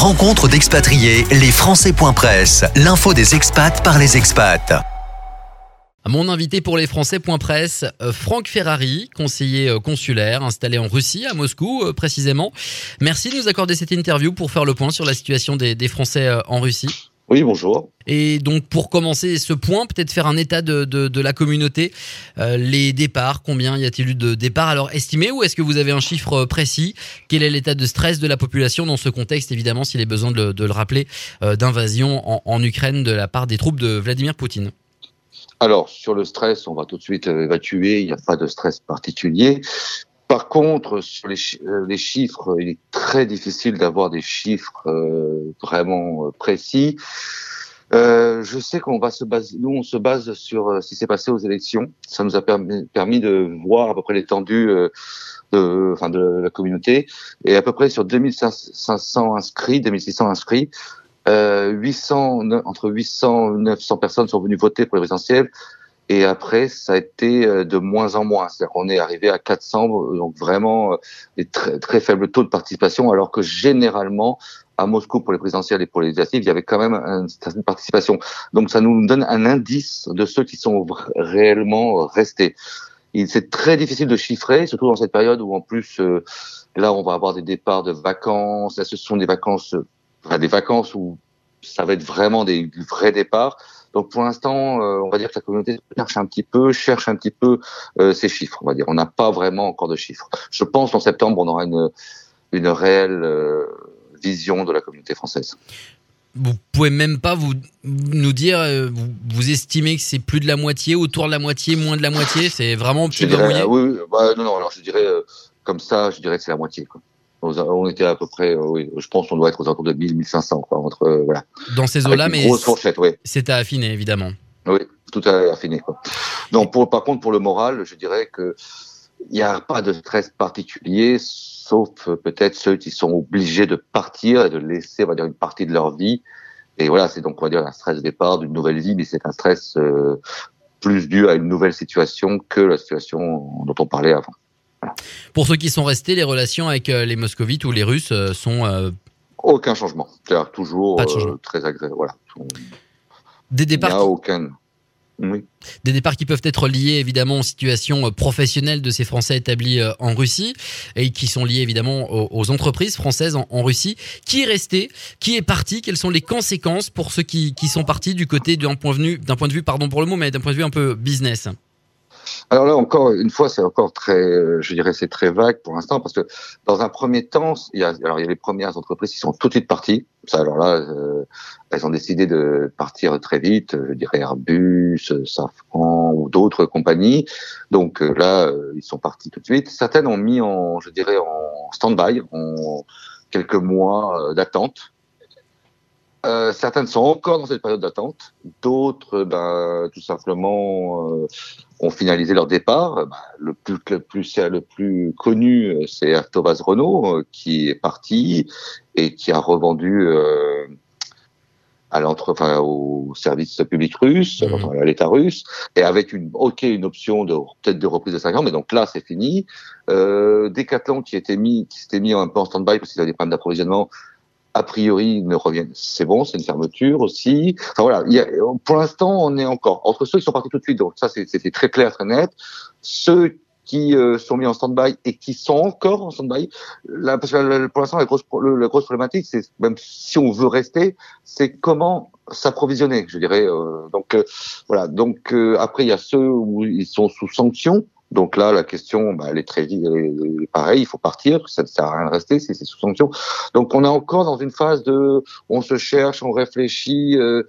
Rencontre d'expatriés, les Français.press, l'info des expats par les expats. Mon invité pour les Français.press, euh, Franck Ferrari, conseiller euh, consulaire installé en Russie, à Moscou euh, précisément. Merci de nous accorder cette interview pour faire le point sur la situation des Français en Russie. Oui, bonjour. Et donc pour commencer ce point, peut-être faire un état de, de, de la communauté, euh, les départs, combien y a-t-il eu de départs alors estimés ou est-ce que vous avez un chiffre précis? Quel est l'état de stress de la population dans ce contexte, évidemment, s'il est besoin de, de le rappeler, euh, d'invasion en, en Ukraine de la part des troupes de Vladimir Poutine? Alors, sur le stress, on va tout de suite évacuer, il n'y a pas de stress particulier. Par contre, sur les, euh, les, chiffres, il est très difficile d'avoir des chiffres euh, vraiment euh, précis. Je sais qu'on va se baser, nous on se base sur ce qui s'est passé aux élections. Ça nous a permis, de voir à peu près l'étendue de, la communauté et à peu près sur 2500 inscrits, 2600 inscrits, 800 entre 800 et 900 personnes sont venues voter pour les présidentielles et après, ça a été euh, de moins en moins. C'est-à-dire qu'on est arrivé à 400, donc vraiment euh, des très, très faibles taux de participation, alors que généralement, à Moscou pour les présidentielles et pour les législatives, il y avait quand même une certaine participation. Donc ça nous donne un indice de ceux qui sont réellement restés. C'est très difficile de chiffrer, surtout dans cette période où en plus, euh, là, on va avoir des départs de vacances. Là, ce sont des vacances, enfin, des vacances où ça va être vraiment des vrais départs. Donc pour l'instant, euh, on va dire que la communauté cherche un petit peu, cherche un petit peu euh, ces chiffres. On va dire, on n'a pas vraiment encore de chiffres. Je pense qu'en septembre, on aura une une réelle euh, vision de la communauté française. Vous pouvez même pas vous nous dire, vous, vous estimez que c'est plus de la moitié, autour de la moitié, moins de la moitié, c'est vraiment petit dirais, Oui, bah, non, non. Alors je dirais comme ça, je dirais que c'est la moitié. Quoi. On était à peu près, euh, oui, je pense qu'on doit être aux alentours de 1000, 1500, quoi, entre, euh, voilà. Dans ces eaux-là, mais. Grosse fourchette, oui. C'est à affiner, évidemment. Oui, tout à affiner, quoi. Donc, pour, par contre, pour le moral, je dirais que il n'y a pas de stress particulier, sauf euh, peut-être ceux qui sont obligés de partir et de laisser, on va dire, une partie de leur vie. Et voilà, c'est donc, on va dire, un stress de départ d'une nouvelle vie, mais c'est un stress plus dû à une nouvelle situation que la situation dont on parlait avant. Pour ceux qui sont restés, les relations avec euh, les moscovites ou les Russes euh, sont... Euh, aucun changement. C'est-à-dire toujours très agréable. Voilà. Des départs... Il n'y a aucun... Des départs qui peuvent être liés évidemment aux situations professionnelles de ces Français établis en Russie et qui sont liés évidemment aux, entreprises françaises en, Russie. Qui est resté? Qui est parti? Quelles sont les conséquences pour ceux qui, qui sont partis du côté d'un point de vue, d'un point de vue, pardon pour le mot, mais d'un point de vue un peu business? Alors là, encore une fois, c'est encore très, euh, je dirais, c'est très vague pour l'instant, parce que dans un premier temps, il y a, alors il y a les premières entreprises qui sont tout de suite parties. Ça, alors là, euh, elles ont décidé de partir très vite. Je dirais Airbus, Safran ou d'autres compagnies. Donc euh, là, ils sont partis tout de suite. Certaines ont mis en, je dirais, en stand-by, en quelques mois d'attente euh, certaines sont encore dans cette période d'attente, d'autres, ben, tout simplement, euh, ont finalisé leur départ. Ben, le plus, le plus, le plus connu, c'est Thomas Renault, euh, qui est parti et qui a revendu euh, à l'entre, enfin, au service public russe, mmh. à l'État russe, et avec une, ok, une option de peut-être de reprise de 5 ans, mais donc là, c'est fini. Euh, Decathlon qui était mis, qui s'était mis un peu en stand-by parce qu'il avait des problèmes d'approvisionnement, a priori ne reviennent. C'est bon, c'est une fermeture aussi. Enfin voilà, il y a, pour l'instant, on est encore entre ceux qui sont partis tout de suite. Donc ça, c'était très clair, très net. Ceux qui euh, sont mis en stand-by et qui sont encore en stand-by. Là, parce que pour l'instant, la grosse, la grosse problématique, c'est même si on veut rester, c'est comment s'approvisionner, je dirais. Euh, donc euh, voilà. Donc après, il y a ceux où ils sont sous sanction. Donc là, la question, bah, elle est très elle est pareil, il faut partir, ça ne sert à rien de rester c'est sous sanction. Donc on est encore dans une phase de, on se cherche, on réfléchit, euh,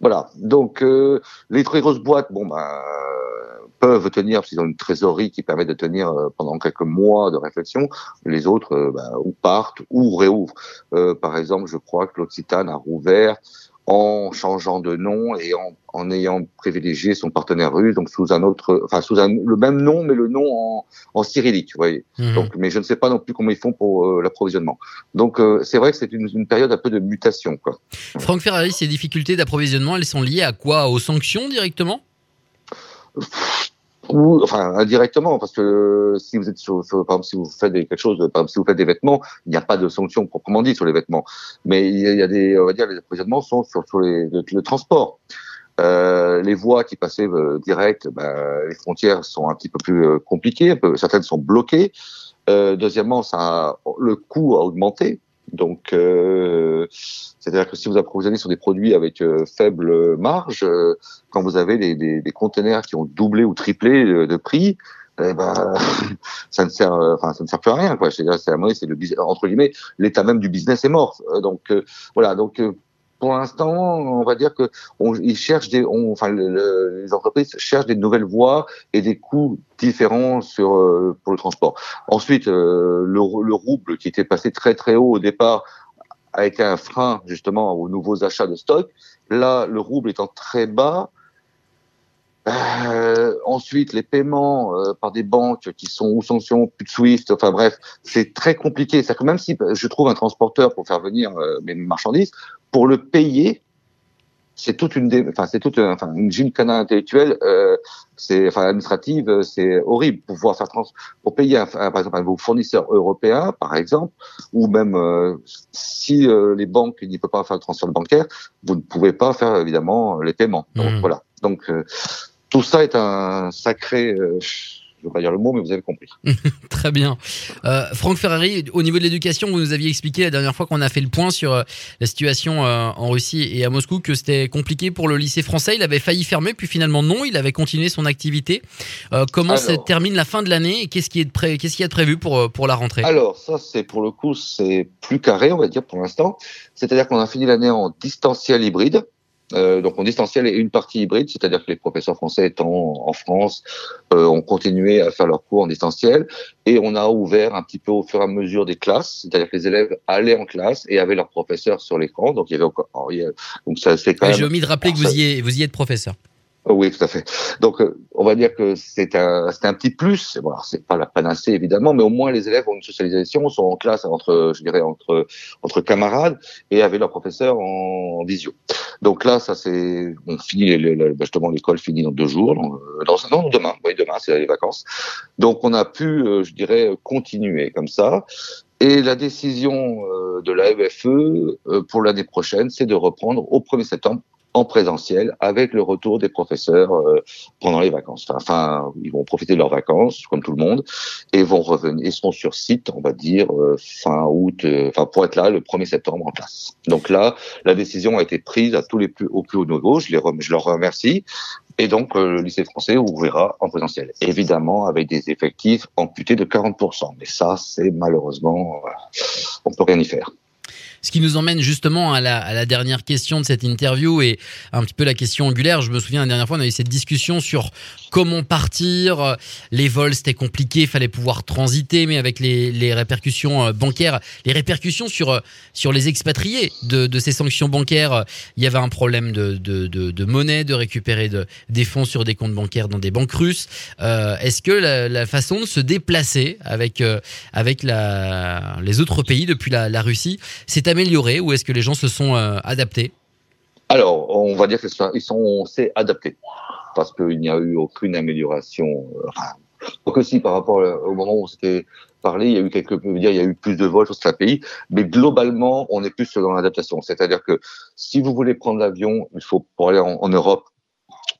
voilà. Donc euh, les très grosses boîtes, bon bah peuvent tenir parce qu'ils ont une trésorerie qui permet de tenir euh, pendant quelques mois de réflexion. Les autres, bah, ou partent ou réouvrent. par exemple, je crois que l'Occitane a rouvert en changeant de nom et en, en, ayant privilégié son partenaire russe, donc sous un autre, enfin sous un, le même nom, mais le nom en, en cyrillique, vous voyez. Mhm. Donc, mais je ne sais pas non plus comment ils font pour euh, l'approvisionnement. Donc, euh, c'est vrai que c'est une, une, période un peu de mutation, quoi. Franck Ferrari, ces difficultés d'approvisionnement, elles sont liées à quoi? Aux sanctions directement? Ou enfin indirectement parce que si vous êtes sur, par exemple si vous faites des, quelque chose par exemple si vous faites des vêtements il n'y a pas de sanction proprement dit sur les vêtements. Mais il y a, des on va dire les approvisionnements sont sur, sur les, le, transport. Euh, les voies qui passaient euh, direct ben, les frontières sont un petit peu plus euh, compliquées peu, certaines sont bloquées. Euh, deuxièmement ça le coût a augmenté donc, euh, c'est-à-dire que si vous approvisionnez sur des produits avec euh, faible marge, euh, quand vous avez des, des, des, containers qui ont doublé ou triplé de prix, eh ben, ça ne sert, enfin, ça ne sert plus à rien, quoi. C'est, c'est, c'est le entre guillemets, l'état même du business est mort. Donc, voilà. Donc, pour l'instant, on va dire que on, ils cherchent des, on, enfin, les entreprises cherchent des nouvelles voies et des coûts différents sur euh, pour le transport. Ensuite, euh, le, le, rouble qui était passé très très haut au départ a été un frein justement aux nouveaux achats de stock. Là, le rouble étant très bas, euh, ensuite, les paiements euh, par des banques qui sont ou sanctions, plus de Swift, enfin bref, c'est très compliqué. C'est que même si je trouve un transporteur pour faire venir euh, mes marchandises, pour le payer, c'est toute une, enfin c'est toute, enfin une gymkhana intellectuelle, euh, c'est, enfin administrative, c'est horrible pour pouvoir faire trans, pour payer un, par exemple un vos fournisseurs européens, par exemple, ou même si les banques n'y peuvent pas faire le transfert bancaire, vous ne pouvez pas faire évidemment les paiements. Donc mmh. voilà. Donc tout ça est un sacré. Euh, je ne veux pas dire le mot, mais vous avez compris. Très bien. Euh, Franck Ferrari, au niveau de l'éducation, vous nous aviez expliqué la dernière fois qu'on a fait le point sur euh, la situation euh, en Russie et à Moscou que c'était compliqué pour le lycée français. Il avait failli fermer, puis finalement non, il avait continué son activité. comment se termine la fin de l'année et qu'est-ce qui est pré... qu'est-ce qu'il y a de prévu pour pour la rentrée? Alors ça, c'est pour le coup, c'est plus carré, on va dire pour l'instant. C'est-à-dire qu'on a fini l'année en distanciel hybride. Euh, donc en distanciel et une partie hybride, c'est-à-dire que les professeurs français étant en France euh, ont continué à faire leurs cours en distanciel et on a ouvert un petit peu au fur et à mesure des classes, c'est-à-dire que les élèves allaient en classe et avaient leurs professeurs sur l'écran. Donc il y avait encore, donc ça c'est quand même. J'ai omis de rappeler que vous y êtes, vous y êtes professeur. Oui, tout à fait. Donc, euh, on va dire que c'est un, c'est un petit plus. Bon, c'est pas la panacée évidemment, mais au moins les élèves ont une socialisation, sont en classe entre, je dirais, entre entre camarades et avec leur professeur en, visio. Donc là, ça c'est, on finit justement l'école finit dans deux jours, dans, demain, oui demain c'est les vacances. Donc on a pu, euh, je dirais, continuer comme ça. Et la décision euh, de la FFE pour l'année prochaine, c'est de reprendre au 1er septembre en présentiel avec le retour des professeurs euh, pendant les vacances. Enfin, ils vont profiter de leurs vacances comme tout le monde et vont revenir, ils seront sur site, on va dire euh, fin août, euh, enfin pour être là le 1er septembre en place. Donc là, la décision a été prise à tous les plus au plus haut niveau. Je les leur remercie. Et donc, le lycée français ouvrira en présentiel. Évidemment, avec des effectifs amputés de 40%. Mais ça, c'est malheureusement, on peut rien y faire. Ce qui nous emmène justement à la, dernière question de cette interview et un petit peu la question angulaire. Je me souviens la dernière fois, on a eu cette discussion sur comment partir. Les vols, c'était compliqué, il fallait pouvoir transiter, mais avec les, répercussions euh, bancaires, les répercussions sur, euh, sur les expatriés de, ces sanctions bancaires, il y avait un problème de, monnaie, de récupérer de, des fonds sur des comptes bancaires dans des banques russes. Euh, Est-ce que la, façon de se déplacer avec, avec les autres pays depuis la, Russie, c'est amélioré ou est-ce que les gens se sont euh, adaptés? Alors, on va dire qu'ils sont, s'est adaptés parce qu'il n'y a eu aucune amélioration. Donc euh, aussi par rapport au moment où on s'était parlé, il y a eu quelques, dire, il y a eu plus de vols sur ce pays, mais globalement, on est plus dans l'adaptation. C'est-à-dire que si vous voulez prendre l'avion, il faut pour aller en, Europe,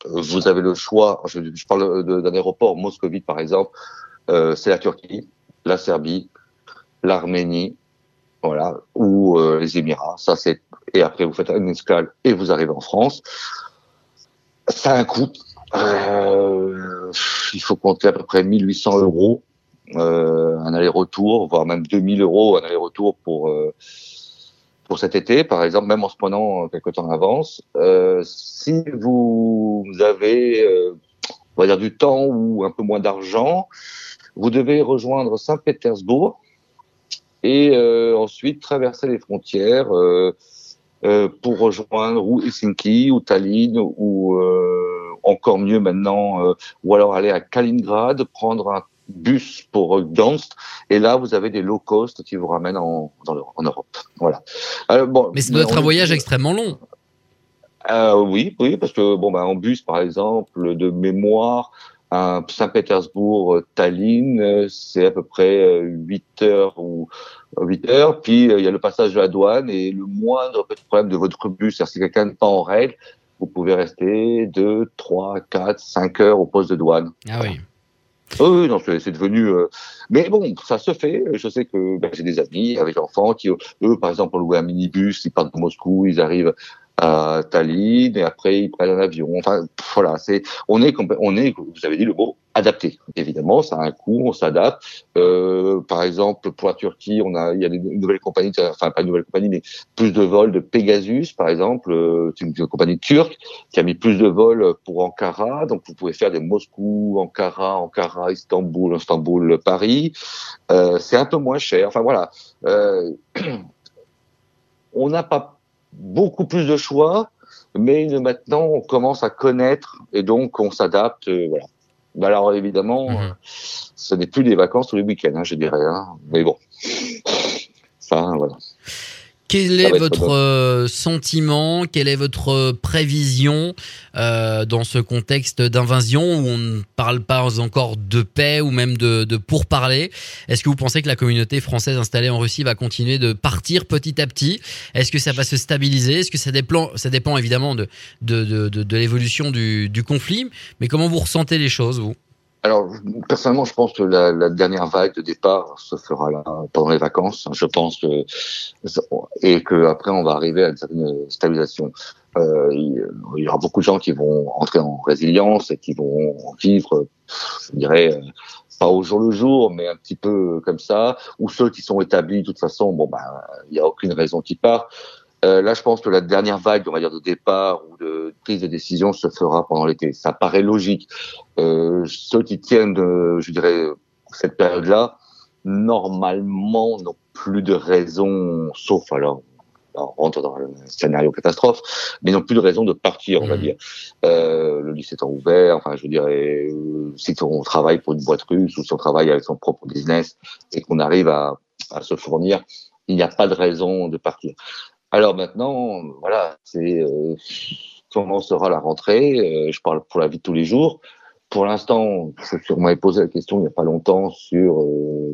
euh, vous avez le choix. Je, parle d'un aéroport moscovite par exemple, c'est la Turquie, la Serbie, l'Arménie, voilà, ou euh, les Émirats. Ça c'est et après vous faites une escale et vous arrivez en France. Ça a un coût. Euh, il faut compter à peu près 1800 euros euh, un aller-retour, voire même 2000 euros un aller-retour pour pour cet été, par exemple, même en se prenant quelque temps en avance. si vous avez, on va dire, du temps ou un peu moins d'argent, vous devez rejoindre Saint-Pétersbourg et euh, ensuite traverser les frontières euh, euh, pour rejoindre ou Helsinki ou Tallinn ou encore mieux maintenant, ou alors aller à Kaliningrad, prendre un bus pour Gdansk, et là vous avez des low cost qui vous ramènent en, en Europe. Voilà. bon, mais ça doit être un voyage extrêmement long. Euh, oui, oui, parce que bon, bah, en bus, par exemple, de mémoire, Saint-Pétersbourg, Tallinn, c'est à peu près 8 heures ou 8 heures. Puis il y a le passage de la douane et le moindre petit problème de votre bus, c'est-à-dire si quelqu'un n'est pas en règle, vous pouvez rester 2, 3, 4, 5 heures au poste de douane. Ah oui. Oui, non, c'est devenu. Euh, mais bon, ça se fait. Je sais que ben, j'ai des amis avec enfants qui, eux, par exemple, ont loué un minibus, ils partent de Moscou, ils arrivent à Tallinn et après ils prennent un avion. Enfin, voilà, c'est on est on est vous avez dit le mot adapté. Évidemment, ça a un coût, on s'adapte. Euh, par exemple, pour la Turquie, on a il y a des nouvelles compagnies, enfin pas une nouvelle compagnie, mais plus de vols de Pegasus, par exemple, euh, c'est une, compagnie turque qui a mis plus de vols pour Ankara. Donc vous pouvez faire des Moscou, Ankara, Ankara, Istanbul, Istanbul, Paris. Euh, c'est un peu moins cher. Enfin voilà. Euh, on n'a pas beaucoup plus de choix, mais maintenant on commence à connaître et donc on s'adapte. Euh, voilà. Bah, alors évidemment, mhm. ce n'est plus des vacances tous les week-ends, hein, je dirais. Hein. Mais bon, ça, voilà. Quel est votre euh, sentiment? Quelle est votre euh, prévision euh, dans ce contexte d'invasion où on ne parle pas encore de paix ou même de, de pourparler Est-ce que vous pensez que la communauté française installée en Russie va continuer de partir petit à petit? Est-ce que ça va se stabiliser? Est-ce que ça dépend, ça dépend évidemment de, de, de, de l'évolution du, du conflit? Mais comment vous ressentez les choses, vous? Alors, personnellement, je pense que la, la, dernière vague de départ se fera là pendant les vacances. Je pense que et que après on va arriver à une certaine stabilisation. Euh, il, y aura beaucoup de gens qui vont entrer en résilience et qui vont vivre, je dirais, pas au jour le jour, mais un petit peu comme ça. Ou ceux qui sont établis, de toute façon, bon ben, il n'y a aucune raison qu'ils partent. Euh, là, je pense que la dernière vague, on va dire, de départ ou de prise de décision se fera pendant l'été. Ça paraît logique. Euh, ceux qui tiennent, de, je dirais, cette période-là, normalement, n'ont plus de raison, sauf alors on rentre dans le scénario catastrophe, mais n'ont plus de raison de partir, on va mmh. dire. Euh, le lycée étant ouvert, enfin, je dirais, euh, si on travaille pour une boîte russe ou si on travaille avec son propre business et qu'on arrive à, à se fournir, il n'y a pas de raison de partir. Alors maintenant, voilà, c'est euh, comment sera la rentrée euh, Je parle pour la vie de tous les jours. Pour l'instant, je m'avais posé la question il n'y a pas longtemps sur euh,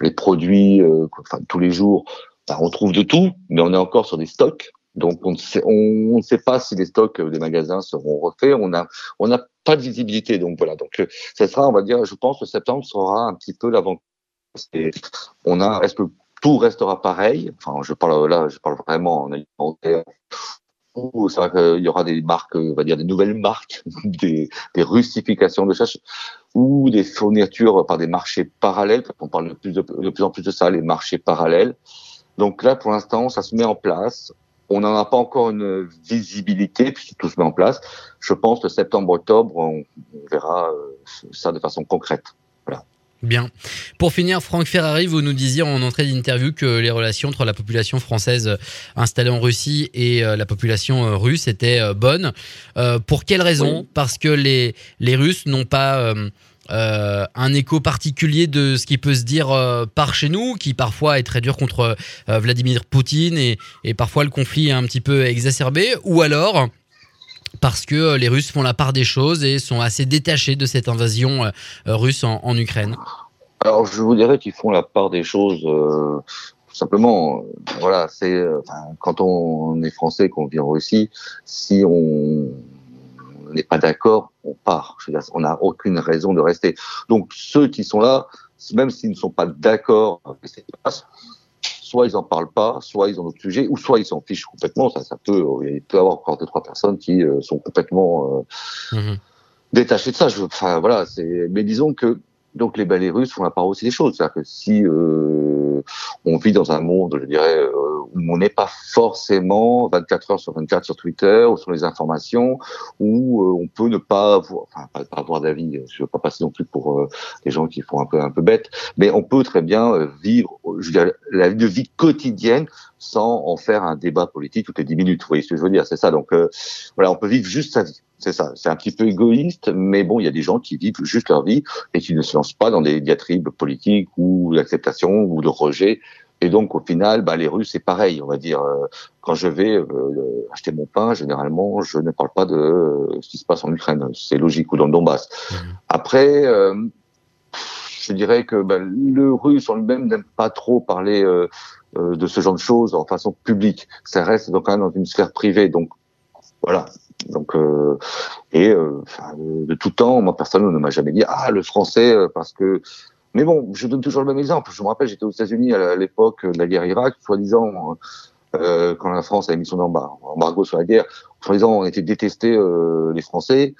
les produits, enfin tous les jours. Ben, on trouve de tout, mais on est encore sur des stocks. Donc on ne sait, on, sait pas si les stocks des magasins seront refaits. On on n'a pas de visibilité. Donc voilà. Donc ça sera, on va dire, je pense que septembre sera un petit peu l'avant. On a, que tout restera pareil. Enfin, je parle là, je parle vraiment en alimentaire. C'est vrai qu'il y aura des marques, on va dire des nouvelles marques, des, russifications de chasse, ou des fournitures par des marchés parallèles. On parle de plus, de, plus en plus de ça, les marchés parallèles. Donc là, pour l'instant, ça se met en place. On n'en a pas encore une visibilité puisque tout se met en place. Je pense que septembre-octobre, on, verra euh, ça de façon concrète. Bien. Pour finir, Franck Ferrari, vous nous disiez en entrée d'interview que les relations entre la population française euh, installée en Russie et euh, la population euh, russe étaient bonnes. pour quelle raison Parce que les, les Russes n'ont pas un écho particulier de ce qui peut se dire par chez nous, qui parfois est très dur contre Vladimir Poutine et, et parfois le conflit est un petit peu exacerbé, ou alors parce que euh, les Russes font la part des choses et sont assez détachés de cette invasion euh, russe en, Ukraine Alors je vous dirais qu'ils font la part des choses euh, tout simplement. Voilà, c'est quand on est français, qu'on vit en Russie, si on n'est pas d'accord, on part. on n'a aucune raison de rester. Donc ceux qui sont là, même s'ils ne sont pas d'accord avec ce qui se passe, soit ils en parlent pas, soit ils ont d'autres sujets, ou soit ils s'en fichent complètement. Ça, ça peut, il peut y avoir encore deux trois personnes qui euh, sont complètement euh, mhm. détachées de ça. Je, enfin voilà, c'est. Mais disons que donc les balais russes font la part aussi des choses. C'est-à-dire que si euh, on vit dans un monde, je dirais, euh, où on n'est pas forcément 24 heures sur 24 sur Twitter ou sur les informations, où euh, on peut ne pas avoir, d'avis. Je veux pas passer non plus pour euh, des gens qui font un peu un peu bête, mais on peut très bien vivre, je la vie quotidienne sans en faire un débat politique toutes les 10 minutes. Vous voyez ce que je veux dire? C'est ça. Donc voilà, on peut vivre juste sa vie. C'est ça. C'est un petit peu égoïste, mais bon, il y a des gens qui vivent juste leur vie et qui ne se lancent pas dans des diatribes politiques ou d'acceptation ou de rejet Et donc au final, bah, les Russes c'est pareil, on va dire. Euh, quand je vais euh, acheter mon pain, généralement, je ne parle pas de euh, ce qui se passe en Ukraine. C'est logique ou dans le Donbass. Mmh. Après, je dirais que bah, le Russe en lui-même n'aime pas trop parler de ce genre de choses en façon publique. Ça reste donc quand même dans une sphère privée. Donc voilà. Donc et de, tout temps, moi personne ne m'a jamais dit ah le français parce que mais bon, je donne toujours le même exemple. Je me rappelle, j'étais aux États-Unis à l'époque de la guerre Irak, soi-disant, euh, quand la France avait mis son embargo sur la guerre, soi-disant, on était détestés euh, les Français.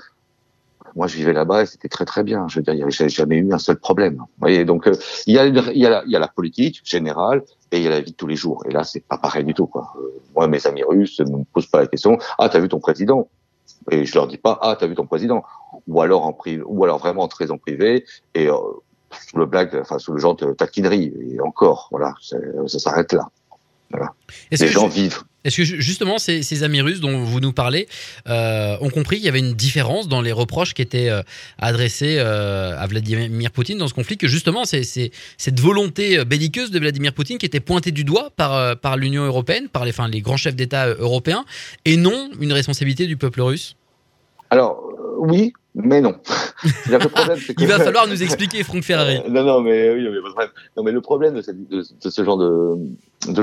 Moi, je vivais là-bas et c'était très très bien. Je veux dire, il n'y avait jamais eu un seul problème. Vous voyez, donc euh, il y a, la politique générale et il y a la vie de tous les jours. Et là, c'est pas pareil du tout. Quoi. Euh, moi, mes amis russes ne me posent pas la question. Ah, t'as vu ton président? Et je leur dis pas. Ah, t'as vu ton président? Ou alors en privé, ou alors vraiment très en privé. Et euh, sous le blague, enfin sous le genre de taquinerie. Et encore, voilà, ça s'arrête là. Voilà. Les gens vivent. Est-ce que justement ces, ces, amis russes dont vous nous parlez euh, ont compris qu'il y avait une différence dans les reproches qui étaient euh, adressés euh, à Vladimir Poutine dans ce conflit, que justement c'est cette volonté belliqueuse de Vladimir Poutine qui était pointée du doigt par, euh, par l'Union européenne, par les, enfin, les grands chefs d'État euh, européens, et non une responsabilité du peuple russe? Alors oui, mais non. Il va falloir nous expliquer, Franck Ferrari. non, non, mais oui, mais, non, mais le problème de, ce genre de, de,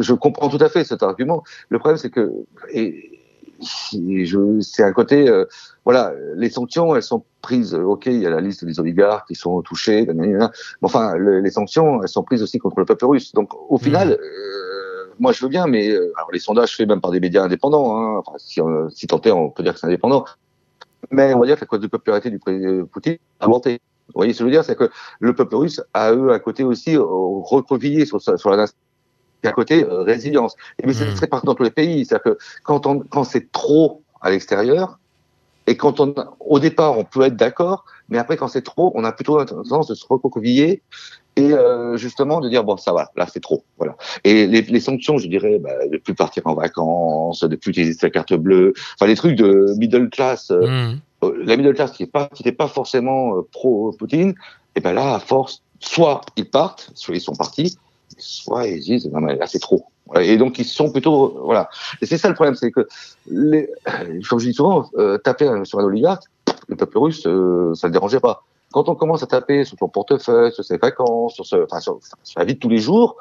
je comprends tout à fait cet argument. Le problème, c'est que et, c'est un côté, euh, voilà, les sanctions, elles sont prises. Ok, il y a la liste des oligarques qui sont touchés, mais enfin, les sanctions, elles sont prises aussi contre le peuple russe. Donc, au mmh. final. Euh, moi, je veux bien, mais euh, alors les sondages faits même par des médias indépendants, hein, enfin, si, si tant est, on peut dire que c'est indépendant, mais on va dire que la cause de popularité du président Poutine a monté. Vous voyez ce que je veux dire? C'est que le peuple russe a, eux, à côté aussi, euh, recroquevillé sur, sur la nation et à côté euh, résilience. Et mais c'est mmh. très partout dans tous les pays. C'est-à-dire que quand, on, quand c'est trop à l'extérieur, et quand on, au départ, on peut être d'accord, mais après, quand c'est trop, on a plutôt tendance de se recroqueviller et euh, justement de dire bon, ça va, là c'est trop, voilà. Et les, les sanctions, je dirais, bah, de plus partir en vacances, de plus utiliser sa carte bleue, enfin les trucs de middle class, euh, mmh. euh, la middle class qui est pas, qui n'était pas forcément pro Poutine, et ben là, à force, soit ils partent, soit ils sont partis, soit ils disent non mais là c'est trop. Et donc ils sont plutôt voilà. Et c'est ça le problème, c'est que les, comme je dis souvent, taper sur un oligarque, le peuple russe, euh, ça le dérangeait pas. Quand on commence à taper sur son portefeuille, sur ses vacances, sur, la vie de tous les jours,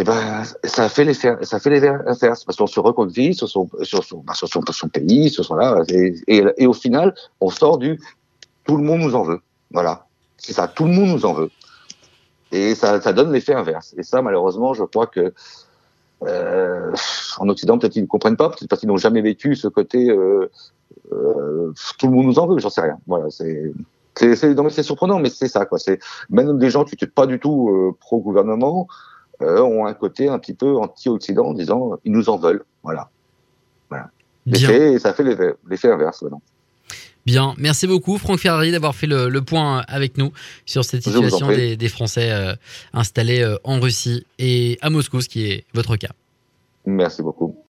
eh ben, ça fait l'effet, ça fait parce qu'on se reconduit sur son, sur son, bah, sur son, pays, sur son là, et, et, et, au final, on sort du tout le monde nous en veut. Voilà. C'est ça, tout le monde nous en veut. Et ça, ça donne l'effet inverse. Et ça, malheureusement, je crois que euh, en Occident, peut-être ils ne comprennent pas, peut-être parce qu'ils n'ont jamais vécu ce côté euh, euh, tout le monde nous en veut, j'en sais rien. Voilà, c'est c'est surprenant, mais c'est ça quoi. C'est même des gens qui n'étaient pas du tout euh, pro gouvernement euh, ont un côté un petit peu anti-Occident en disant ils nous en veulent. Voilà. Voilà. L'effet, ça fait l'effet inverse. Bien, merci beaucoup Franck Ferrari d'avoir fait le, point avec nous sur cette situation des, des, Français euh, installés en Russie et à Moscou, ce qui est votre cas. Merci beaucoup.